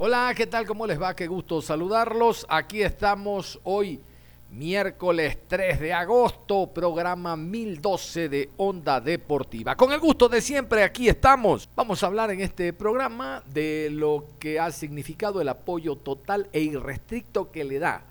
Hola, ¿qué tal? ¿Cómo les va? Qué gusto saludarlos. Aquí estamos hoy, miércoles 3 de agosto, programa 1012 de Onda Deportiva. Con el gusto de siempre, aquí estamos. Vamos a hablar en este programa de lo que ha significado el apoyo total e irrestricto que le da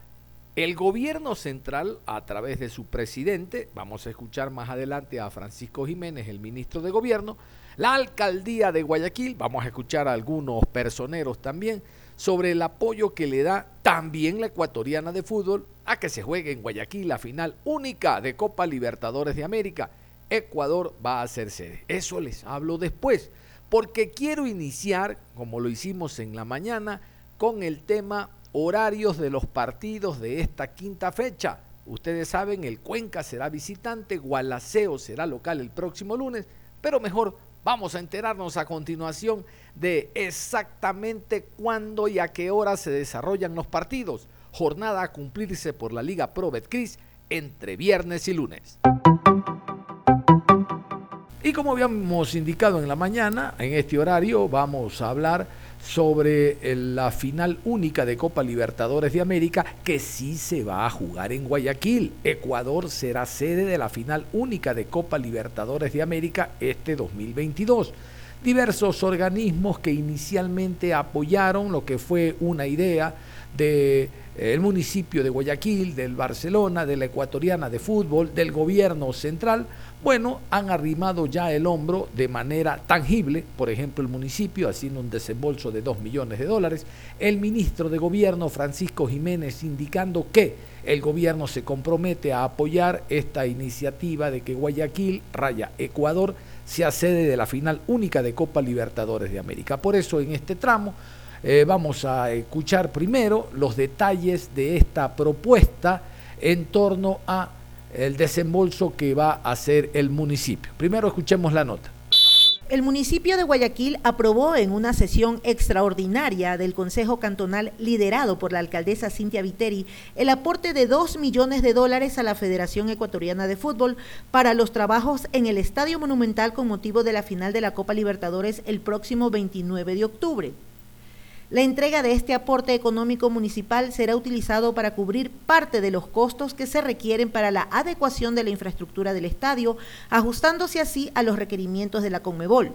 el gobierno central a través de su presidente. Vamos a escuchar más adelante a Francisco Jiménez, el ministro de Gobierno la alcaldía de Guayaquil, vamos a escuchar a algunos personeros también, sobre el apoyo que le da también la ecuatoriana de fútbol a que se juegue en Guayaquil la final única de Copa Libertadores de América. Ecuador va a ser sede. Eso les hablo después, porque quiero iniciar, como lo hicimos en la mañana, con el tema horarios de los partidos de esta quinta fecha. Ustedes saben, el Cuenca será visitante, Gualaceo será local el próximo lunes, pero mejor Vamos a enterarnos a continuación de exactamente cuándo y a qué hora se desarrollan los partidos. Jornada a cumplirse por la Liga Pro Betcris entre viernes y lunes. Y como habíamos indicado en la mañana, en este horario vamos a hablar sobre la final única de Copa Libertadores de América que sí se va a jugar en Guayaquil. Ecuador será sede de la final única de Copa Libertadores de América este 2022. Diversos organismos que inicialmente apoyaron lo que fue una idea del eh, municipio de Guayaquil, del Barcelona, de la ecuatoriana de fútbol, del gobierno central, bueno, han arrimado ya el hombro de manera tangible, por ejemplo el municipio haciendo un desembolso de 2 millones de dólares, el ministro de Gobierno Francisco Jiménez indicando que el gobierno se compromete a apoyar esta iniciativa de que Guayaquil, raya Ecuador, sea sede de la final única de Copa Libertadores de América. Por eso en este tramo eh, vamos a escuchar primero los detalles de esta propuesta en torno a el desembolso que va a hacer el municipio. Primero escuchemos la nota. El municipio de Guayaquil aprobó en una sesión extraordinaria del Consejo Cantonal liderado por la alcaldesa Cintia Viteri el aporte de 2 millones de dólares a la Federación Ecuatoriana de Fútbol para los trabajos en el Estadio Monumental con motivo de la final de la Copa Libertadores el próximo 29 de octubre. La entrega de este aporte económico municipal será utilizado para cubrir parte de los costos que se requieren para la adecuación de la infraestructura del estadio, ajustándose así a los requerimientos de la Conmebol.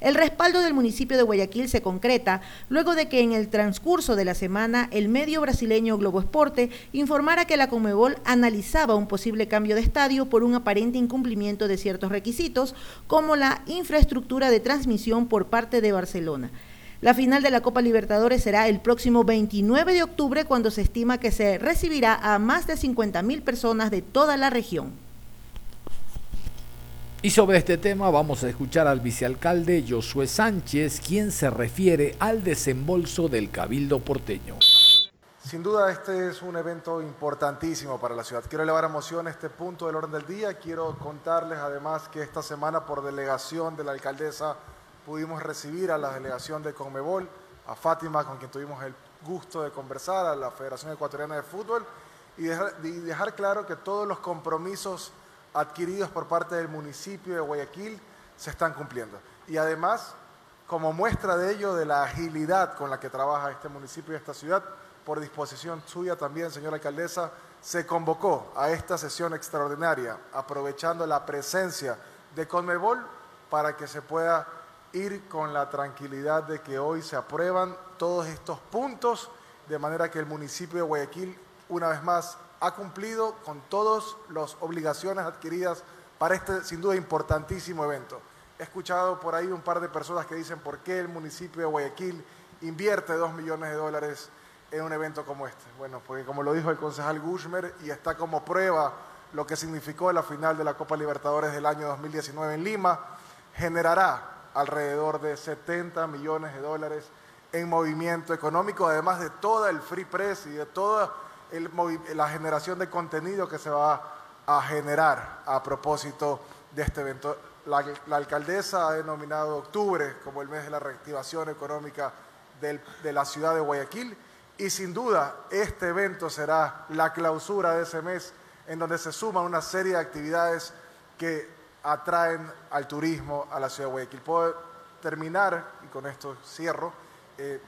El respaldo del municipio de Guayaquil se concreta luego de que en el transcurso de la semana el medio brasileño Globo Esporte informara que la Conmebol analizaba un posible cambio de estadio por un aparente incumplimiento de ciertos requisitos, como la infraestructura de transmisión por parte de Barcelona. La final de la Copa Libertadores será el próximo 29 de octubre cuando se estima que se recibirá a más de 50 mil personas de toda la región. Y sobre este tema vamos a escuchar al vicealcalde Josué Sánchez, quien se refiere al desembolso del Cabildo porteño. Sin duda este es un evento importantísimo para la ciudad. Quiero elevar emoción a este punto del orden del día. Quiero contarles además que esta semana por delegación de la alcaldesa pudimos recibir a la delegación de Conmebol, a Fátima, con quien tuvimos el gusto de conversar, a la Federación Ecuatoriana de Fútbol, y dejar, claro que todos los compromisos adquiridos por parte del municipio de Guayaquil se están cumpliendo. Y además, como muestra de ello, de la agilidad con la que trabaja este municipio y esta ciudad, por disposición suya también, señora alcaldesa, se convocó a esta sesión extraordinaria, aprovechando la presencia de Conmebol para que se pueda ir con la tranquilidad de que hoy se aprueban todos estos puntos, de manera que el municipio de Guayaquil, una vez más, ha cumplido con todas las obligaciones adquiridas para este, sin duda, importantísimo evento. He escuchado por ahí un par de personas que dicen por qué el municipio de Guayaquil invierte dos millones de dólares en un evento como este. Bueno, porque como lo dijo el concejal Gushmer, y está como prueba lo que significó la final de la Copa Libertadores del año 2019 en Lima, generará alrededor de 70 millones de dólares en movimiento económico, además de toda el free press y de toda la generación de contenido que se va a generar a propósito de este evento. La, alcaldesa ha denominado octubre como el mes de la reactivación económica de la ciudad de Guayaquil y sin duda este evento será la clausura de ese mes en donde se suman una serie de actividades que atraen al turismo a la ciudad de Guayaquil. Puedo terminar, y con esto cierro, eh,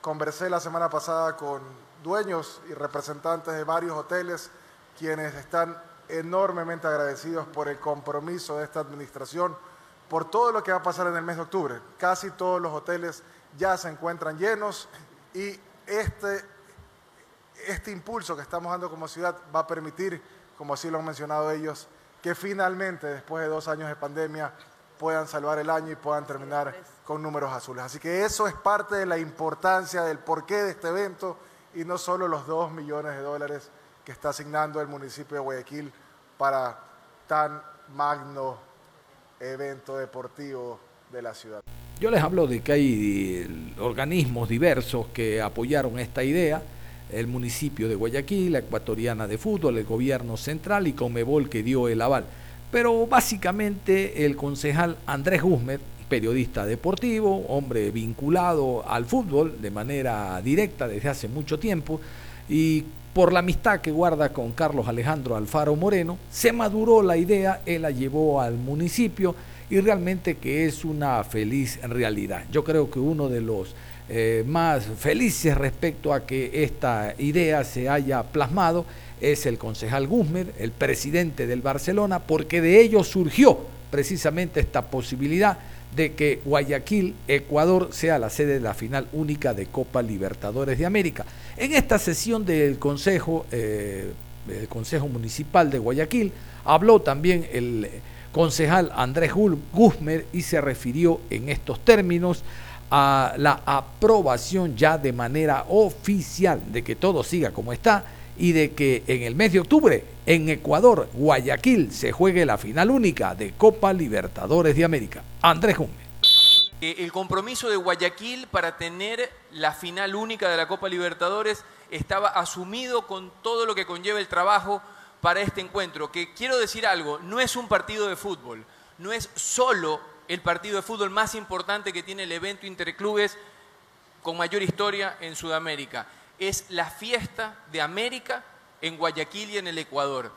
conversé la semana pasada con dueños y representantes de varios hoteles quienes están enormemente agradecidos por el compromiso de esta administración, por todo lo que va a pasar en el mes de octubre. Casi todos los hoteles ya se encuentran llenos y este, este impulso que estamos dando como ciudad va a permitir, como así lo han mencionado ellos, que finalmente, después de dos años de pandemia, puedan salvar el año y puedan terminar con números azules. Así que eso es parte de la importancia del porqué de este evento y no solo los dos millones de dólares que está asignando el municipio de Guayaquil para tan magno evento deportivo de la ciudad. Yo les hablo de que hay organismos diversos que apoyaron esta idea, el municipio de Guayaquil, la Ecuatoriana de Fútbol, el gobierno central y Comebol que dio el aval. Pero básicamente el concejal Andrés Guzmán, periodista deportivo, hombre vinculado al fútbol de manera directa desde hace mucho tiempo, y por la amistad que guarda con Carlos Alejandro Alfaro Moreno, se maduró la idea, él la llevó al municipio y realmente que es una feliz realidad. Yo creo que uno de los eh, más felices respecto a que esta idea se haya plasmado es el concejal Guzmán, el presidente del Barcelona, porque de ello surgió precisamente esta posibilidad de que Guayaquil, Ecuador, sea la sede de la final única de Copa Libertadores de América. En esta sesión del Consejo, eh, el Consejo Municipal de Guayaquil, habló también el concejal Andrés Guzmán y se refirió en estos términos a la aprobación ya de manera oficial de que todo siga como está y de que en el mes de octubre en Ecuador, Guayaquil, se juegue la final única de Copa Libertadores de América. Andrés Guzmán. El compromiso de Guayaquil para tener la final única de la Copa Libertadores estaba asumido con todo lo que conlleva el trabajo para este encuentro. Que quiero decir algo, no es un partido de fútbol, no es solo el partido de fútbol más importante que tiene el evento interclubes con mayor historia en Sudamérica es la fiesta de América en Guayaquil y en el Ecuador.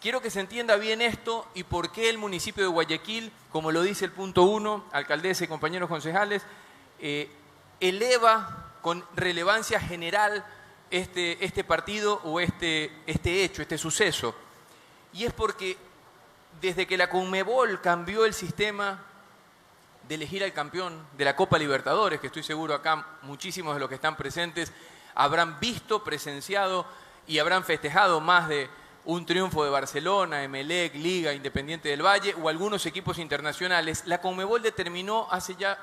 Quiero que se entienda bien esto y por qué el municipio de Guayaquil, como lo dice el punto uno, alcaldesa y compañeros concejales, eh, eleva con relevancia general este, este partido o este, este hecho, este suceso. Y es porque desde que la Conmebol cambió el sistema de elegir al campeón de la Copa Libertadores, que estoy seguro acá muchísimos de los que están presentes habrán visto, presenciado y habrán festejado más de un triunfo de Barcelona, Emelec, Liga, Independiente del Valle o algunos equipos internacionales. La Conmebol determinó hace ya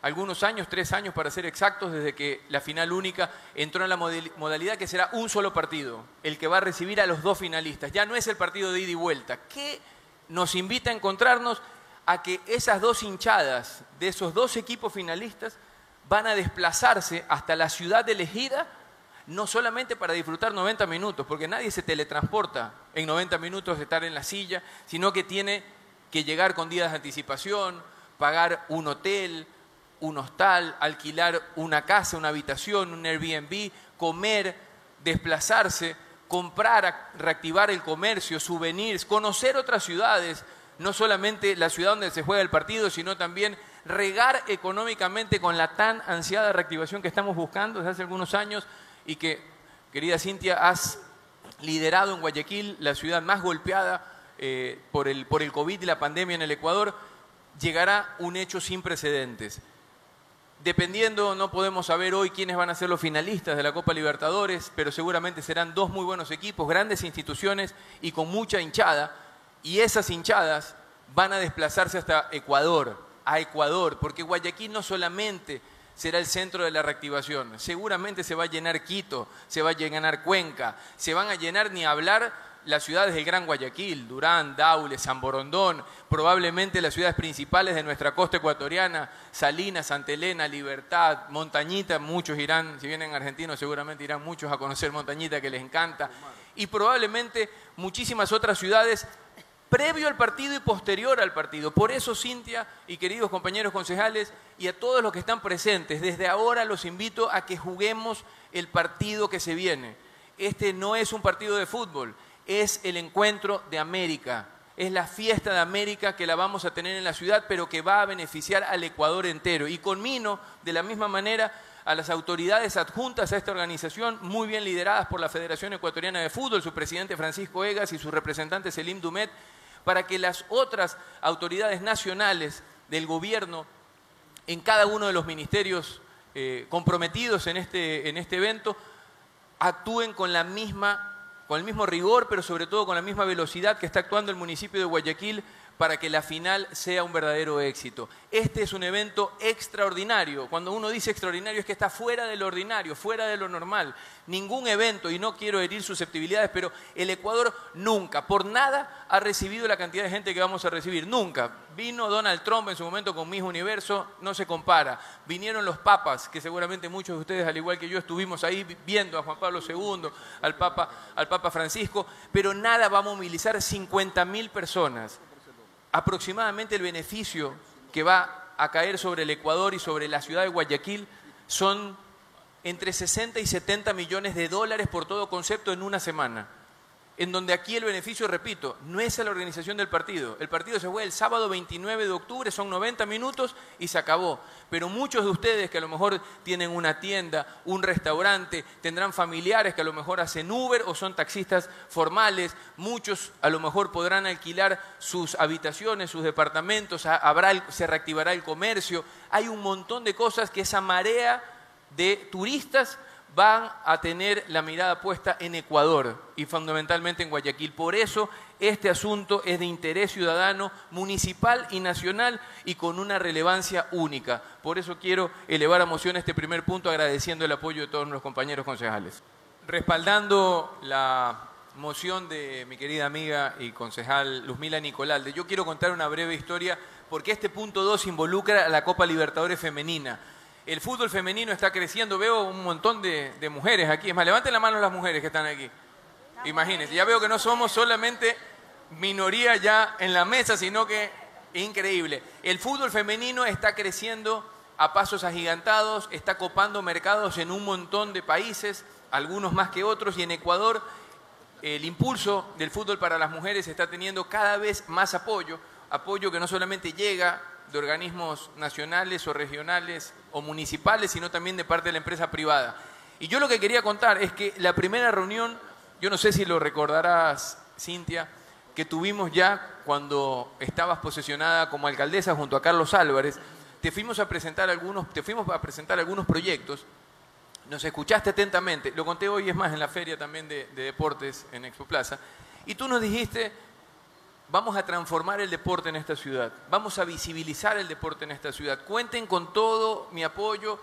algunos años, tres años para ser exactos, desde que la final única entró en la modalidad que será un solo partido, el que va a recibir a los dos finalistas. Ya no es el partido de ida y vuelta, que nos invita a encontrarnos a que esas dos hinchadas de esos dos equipos finalistas van a desplazarse hasta la ciudad elegida, no solamente para disfrutar 90 minutos, porque nadie se teletransporta en 90 minutos de estar en la silla, sino que tiene que llegar con días de anticipación, pagar un hotel, un hostal, alquilar una casa, una habitación, un Airbnb, comer, desplazarse, comprar, reactivar el comercio, souvenirs, conocer otras ciudades, no solamente la ciudad donde se juega el partido, sino también regar económicamente con la tan ansiada reactivación que estamos buscando desde hace algunos años y que, querida Cintia, has liderado en Guayaquil, la ciudad más golpeada eh, por, el, por el COVID y la pandemia en el Ecuador, llegará un hecho sin precedentes. Dependiendo, no podemos saber hoy quiénes van a ser los finalistas de la Copa Libertadores, pero seguramente serán dos muy buenos equipos, grandes instituciones y con mucha hinchada. Y esas hinchadas van a desplazarse hasta Ecuador, a Ecuador, porque Guayaquil no solamente será el centro de la reactivación, seguramente se va a llenar Quito, se va a llenar Cuenca, se van a llenar ni hablar las ciudades del Gran Guayaquil, Durán, Daule, San Borondón, probablemente las ciudades principales de nuestra costa ecuatoriana, Salinas, Santa Elena, Libertad, Montañita, muchos irán, si vienen argentinos seguramente irán muchos a conocer Montañita que les encanta, y probablemente muchísimas otras ciudades previo al partido y posterior al partido. Por eso, Cintia y queridos compañeros concejales y a todos los que están presentes, desde ahora los invito a que juguemos el partido que se viene. Este no es un partido de fútbol, es el encuentro de América. Es la fiesta de América que la vamos a tener en la ciudad, pero que va a beneficiar al Ecuador entero. Y conmino, de la misma manera, a las autoridades adjuntas a esta organización, muy bien lideradas por la Federación Ecuatoriana de Fútbol, su presidente Francisco Egas y su representante Selim Dumet, para que las otras autoridades nacionales del gobierno en cada uno de los ministerios eh, comprometidos en este, en este evento actúen con la misma con el mismo rigor, pero sobre todo con la misma velocidad que está actuando el municipio de Guayaquil para que la final sea un verdadero éxito. Este es un evento extraordinario. Cuando uno dice extraordinario es que está fuera de lo ordinario, fuera de lo normal. Ningún evento, y no quiero herir susceptibilidades, pero el Ecuador nunca, por nada, ha recibido la cantidad de gente que vamos a recibir. Nunca. Vino Donald Trump en su momento con Miss Universo, no se compara. Vinieron los papas, que seguramente muchos de ustedes, al igual que yo, estuvimos ahí viendo a Juan Pablo II, al Papa, al Papa Francisco, pero nada va a movilizar 50 mil personas aproximadamente el beneficio que va a caer sobre el Ecuador y sobre la ciudad de Guayaquil son entre 60 y 70 millones de dólares por todo concepto en una semana en donde aquí el beneficio, repito, no es a la organización del partido. El partido se juega el sábado 29 de octubre, son 90 minutos y se acabó. Pero muchos de ustedes que a lo mejor tienen una tienda, un restaurante, tendrán familiares que a lo mejor hacen Uber o son taxistas formales, muchos a lo mejor podrán alquilar sus habitaciones, sus departamentos, habrá, se reactivará el comercio. Hay un montón de cosas que esa marea de turistas van a tener la mirada puesta en Ecuador y fundamentalmente en Guayaquil. Por eso este asunto es de interés ciudadano, municipal y nacional y con una relevancia única. Por eso quiero elevar a moción este primer punto agradeciendo el apoyo de todos nuestros compañeros concejales. Respaldando la moción de mi querida amiga y concejal Luzmila Nicolalde, yo quiero contar una breve historia porque este punto 2 involucra a la Copa Libertadores Femenina el fútbol femenino está creciendo. Veo un montón de, mujeres aquí. Es más, levanten la mano las mujeres que están aquí. Imagínense, ya veo que no somos solamente minoría ya en la mesa, sino que increíble. El fútbol femenino está creciendo a pasos agigantados, está copando mercados en un montón de países, algunos más que otros, y en Ecuador el impulso del fútbol para las mujeres está teniendo cada vez más apoyo, apoyo que no solamente llega de organismos nacionales o regionales o municipales, sino también de parte de la empresa privada. Y yo lo que quería contar es que la primera reunión, yo no sé si lo recordarás, Cintia, que tuvimos ya cuando estabas posesionada como alcaldesa junto a Carlos Álvarez, te fuimos a presentar algunos, te fuimos a presentar algunos proyectos, nos escuchaste atentamente, lo conté hoy es más en la feria también de, de deportes en Expo Plaza, y tú nos dijiste, vamos a transformar el deporte en esta ciudad, vamos a visibilizar el deporte en esta ciudad. Cuenten con todo mi apoyo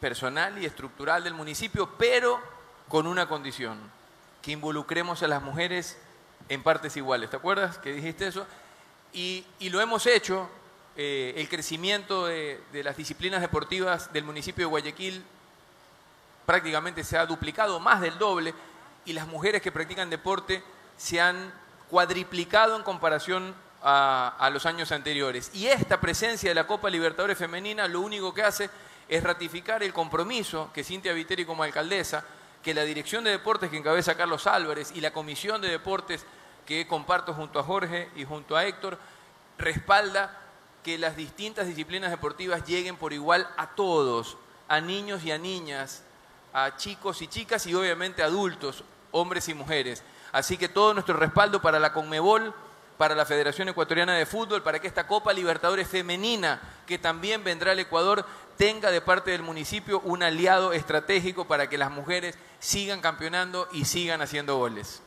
personal y estructural del municipio, pero con una condición, que involucremos a las mujeres en partes iguales. ¿Te acuerdas que dijiste eso? Y, lo hemos hecho, eh, el crecimiento de, de las disciplinas deportivas del municipio de Guayaquil prácticamente se ha duplicado, más del doble, y las mujeres que practican deporte se han cuadriplicado en comparación a, los años anteriores. Y esta presencia de la Copa Libertadores Femenina lo único que hace es ratificar el compromiso que Cintia Viteri como alcaldesa, que la Dirección de Deportes que encabeza Carlos Álvarez y la Comisión de Deportes que comparto junto a Jorge y junto a Héctor, respalda que las distintas disciplinas deportivas lleguen por igual a todos, a niños y a niñas, a chicos y chicas y obviamente adultos, hombres y mujeres. Así que todo nuestro respaldo para la Conmebol, para la Federación Ecuatoriana de Fútbol, para que esta Copa Libertadores femenina, que también vendrá al Ecuador, tenga de parte del municipio un aliado estratégico para que las mujeres sigan campeonando y sigan haciendo goles.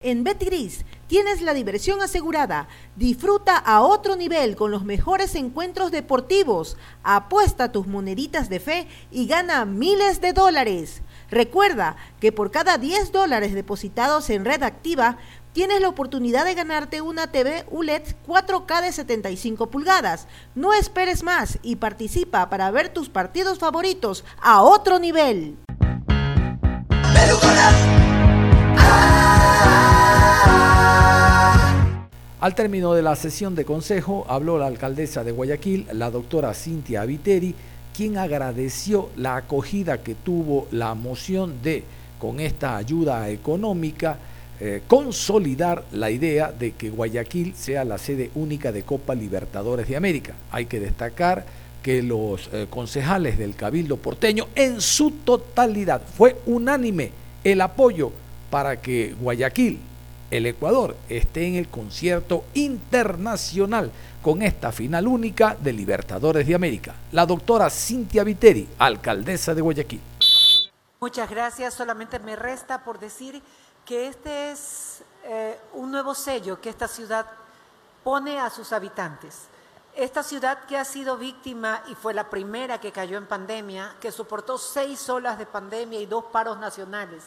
En Betgris tienes la diversión asegurada. Disfruta a otro nivel con los mejores encuentros deportivos. Apuesta tus moneditas de fe y gana miles de dólares. Recuerda que por cada 10 dólares depositados en red activa, tienes la oportunidad de ganarte una TV ULED 4K de 75 pulgadas. No esperes más y participa para ver tus partidos favoritos a otro nivel. Al término de la sesión de consejo habló la alcaldesa de Guayaquil, la doctora Cintia Viteri, quien agradeció la acogida que tuvo la moción de, con esta ayuda económica, eh, consolidar la idea de que Guayaquil sea la sede única de Copa Libertadores de América. Hay que destacar que los eh, concejales del Cabildo porteño en su totalidad fue unánime el apoyo para que Guayaquil, el Ecuador, esté en el concierto internacional con esta final única de Libertadores de América. La doctora Cintia Viteri, alcaldesa de Guayaquil. Muchas gracias. Solamente me resta por decir que este es eh, un nuevo sello que esta ciudad pone a sus habitantes. Esta ciudad que ha sido víctima y fue la primera que cayó en pandemia, que soportó seis olas de pandemia y dos paros nacionales,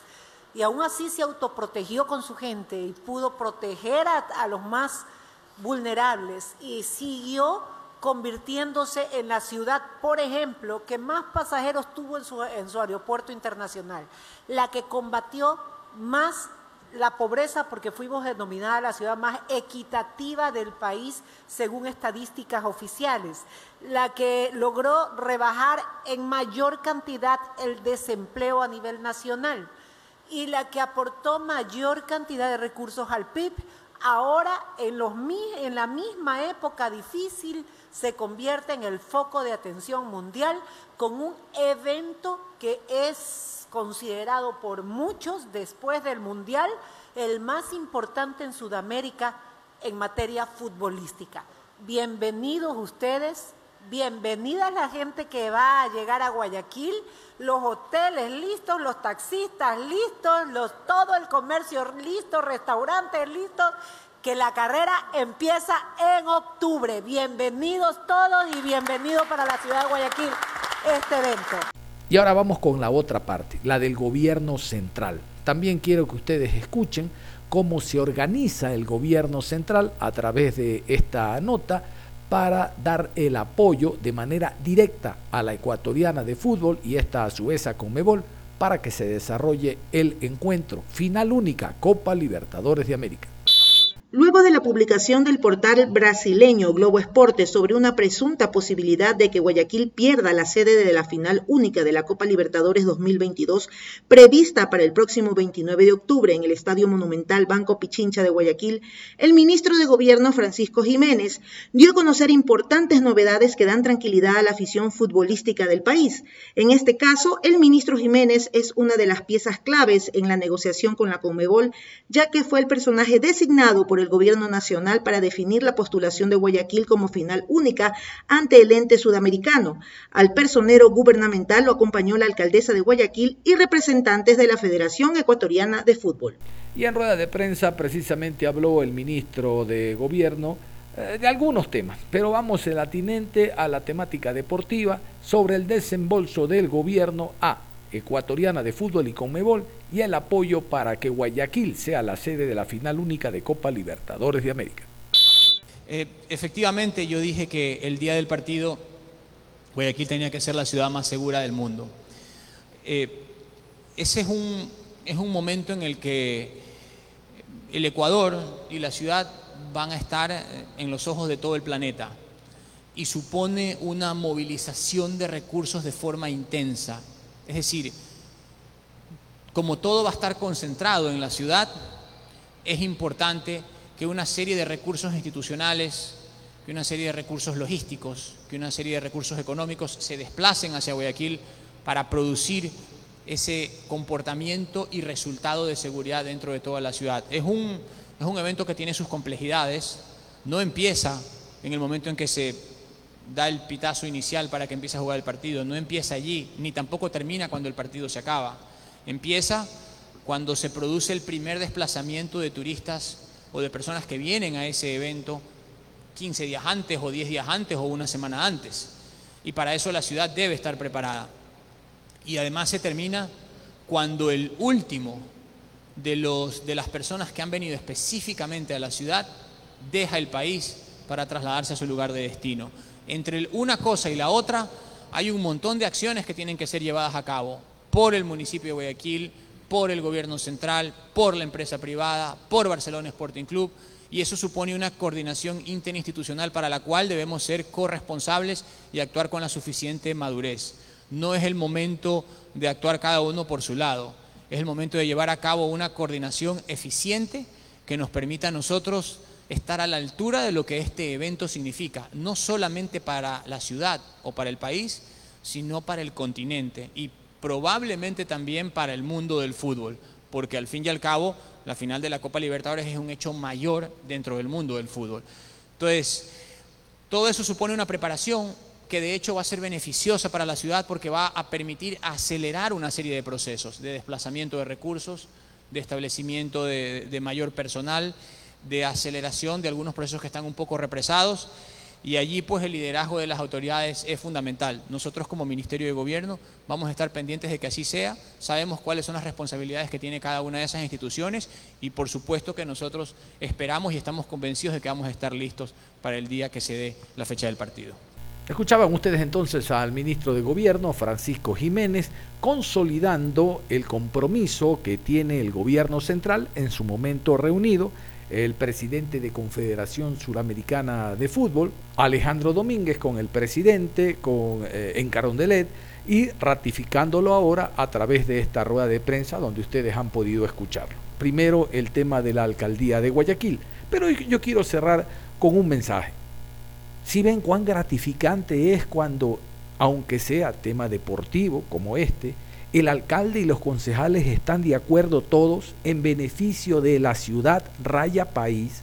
y aún así se autoprotegió con su gente y pudo proteger a, los más vulnerables y siguió convirtiéndose en la ciudad, por ejemplo, que más pasajeros tuvo en su, en su aeropuerto internacional, la que combatió más la pobreza porque fuimos denominada la ciudad más equitativa del país según estadísticas oficiales, la que logró rebajar en mayor cantidad el desempleo a nivel nacional y la que aportó mayor cantidad de recursos al PIB, ahora en, los, en la misma época difícil se convierte en el foco de atención mundial con un evento que es considerado por muchos después del Mundial el más importante en Sudamérica en materia futbolística. Bienvenidos ustedes, bienvenida la gente que va a llegar a Guayaquil, los hoteles listos, los taxistas listos, todo el comercio listo, restaurantes listos, que la carrera empieza en octubre. Bienvenidos todos y bienvenido para la ciudad de Guayaquil este evento. Y ahora vamos con la otra parte, la del gobierno central. También quiero que ustedes escuchen cómo se organiza el gobierno central a través de esta nota para dar el apoyo de manera directa a la ecuatoriana de fútbol y esta a su vez a Conmebol para que se desarrolle el encuentro final única Copa Libertadores de América. Luego de la publicación del portal brasileño Globo Esporte sobre una presunta posibilidad de que Guayaquil pierda la sede de la final única de la Copa Libertadores 2022 prevista para el próximo 29 de octubre en el Estadio Monumental Banco Pichincha de Guayaquil, el ministro de Gobierno Francisco Jiménez dio a conocer importantes novedades que dan tranquilidad a la afición futbolística del país. En este caso, el ministro Jiménez es una de las piezas claves en la negociación con la Conmebol, ya que fue el personaje designado por el Gobierno Nacional para definir la postulación de Guayaquil como final única ante el ente sudamericano. Al personero gubernamental lo acompañó la alcaldesa de Guayaquil y representantes de la Federación Ecuatoriana de Fútbol. Y en rueda de prensa precisamente habló el ministro de Gobierno eh, de algunos temas, pero vamos el atinente a la temática deportiva sobre el desembolso del gobierno a ecuatoriana de fútbol y Conmebol y el apoyo para que Guayaquil sea la sede de la final única de Copa Libertadores de América. Eh, efectivamente, yo dije que el día del partido Guayaquil tenía que ser la ciudad más segura del mundo. Eh, ese es un, es un momento en el que el Ecuador y la ciudad van a estar eh, en los ojos de todo el planeta y supone una movilización de recursos de forma intensa. Es decir, como todo va a estar concentrado en la ciudad, es importante que una serie de recursos institucionales, que una serie de recursos logísticos, que una serie de recursos económicos se desplacen hacia Guayaquil para producir ese comportamiento y resultado de seguridad dentro de toda la ciudad. Es un, es un evento que tiene sus complejidades, no empieza en el momento en que se da el pitazo inicial para que empiece a jugar el partido, no empieza allí, ni tampoco termina cuando el partido se acaba. Empieza cuando se produce el primer desplazamiento de turistas o de personas que vienen a ese evento 15 días antes o 10 días antes o una semana antes. Y para eso la ciudad debe estar preparada. Y además se termina cuando el último de, los, de las personas que han venido específicamente a la ciudad deja el país para trasladarse a su lugar de destino. Entre una cosa y la otra hay un montón de acciones que tienen que ser llevadas a cabo por el municipio de Guayaquil, por el gobierno central, por la empresa privada, por Barcelona Sporting Club, y eso supone una coordinación interinstitucional para la cual debemos ser corresponsables y actuar con la suficiente madurez. No es el momento de actuar cada uno por su lado, Es el momento de llevar a cabo una coordinación eficiente que nos permita a nosotros estar a la altura de lo que este evento significa, no solamente para la ciudad o para el país, sino para el continente y probablemente también para el mundo del fútbol, porque al fin y al cabo la final de la Copa Libertadores es un hecho mayor dentro del mundo del fútbol. Entonces, todo eso supone una preparación que de hecho va a ser beneficiosa para la ciudad porque va a permitir acelerar una serie de procesos de desplazamiento de recursos, de establecimiento de, de mayor personal, de aceleración de algunos procesos que están un poco represados y allí pues el liderazgo de las autoridades es fundamental. Nosotros como Ministerio de Gobierno vamos a estar pendientes de que así sea, sabemos cuáles son las responsabilidades que tiene cada una de esas instituciones y por supuesto que nosotros esperamos y estamos convencidos de que vamos a estar listos para el día que se dé la fecha del partido. Escuchaban ustedes entonces al ministro de Gobierno, Francisco Jiménez, consolidando el compromiso que tiene el gobierno central en su momento reunido el presidente de Confederación Suramericana de Fútbol, Alejandro Domínguez, con el presidente, con, eh, en Carondelet, y ratificándolo ahora a través de esta rueda de prensa donde ustedes han podido escucharlo. Primero el tema de la alcaldía de Guayaquil, pero yo quiero cerrar con un mensaje. Si ven cuán gratificante es cuando, aunque sea tema deportivo como este, el alcalde y los concejales están de acuerdo todos en beneficio de la ciudad raya país.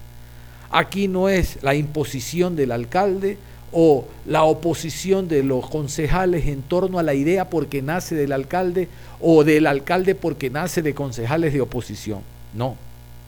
Aquí no es la imposición del alcalde o la oposición de los concejales en torno a la idea porque nace del alcalde o del alcalde porque nace de concejales de oposición. No,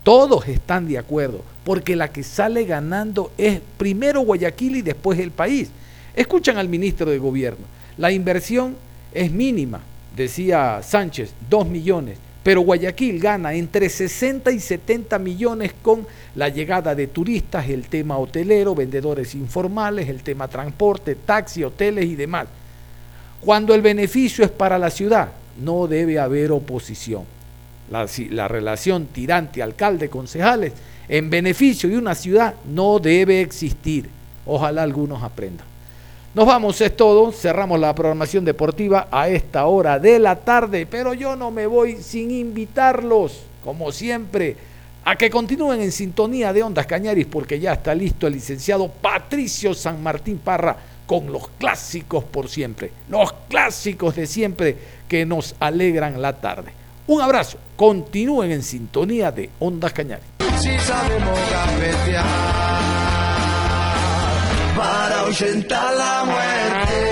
todos están de acuerdo porque la que sale ganando es primero Guayaquil y después el país. Escuchan al ministro de Gobierno, la inversión es mínima, decía Sánchez, 2 millones, pero Guayaquil gana entre 60 y 70 millones con la llegada de turistas, el tema hotelero, vendedores informales, el tema transporte, taxi, hoteles y demás. Cuando el beneficio es para la ciudad, no debe haber oposición. La, la relación tirante-alcalde-concejales en beneficio de una ciudad no debe existir. Ojalá algunos aprendan. Nos vamos, es todo. Cerramos la programación deportiva a esta hora de la tarde, pero yo no me voy sin invitarlos, como siempre, a que continúen en sintonía de Ondas Cañaris, porque ya está listo el licenciado Patricio San Martín Parra con los clásicos por siempre, los clásicos de siempre que nos alegran la tarde. Un abrazo, continúen en sintonía de Ondas Cañaris ahuyentar la muerte.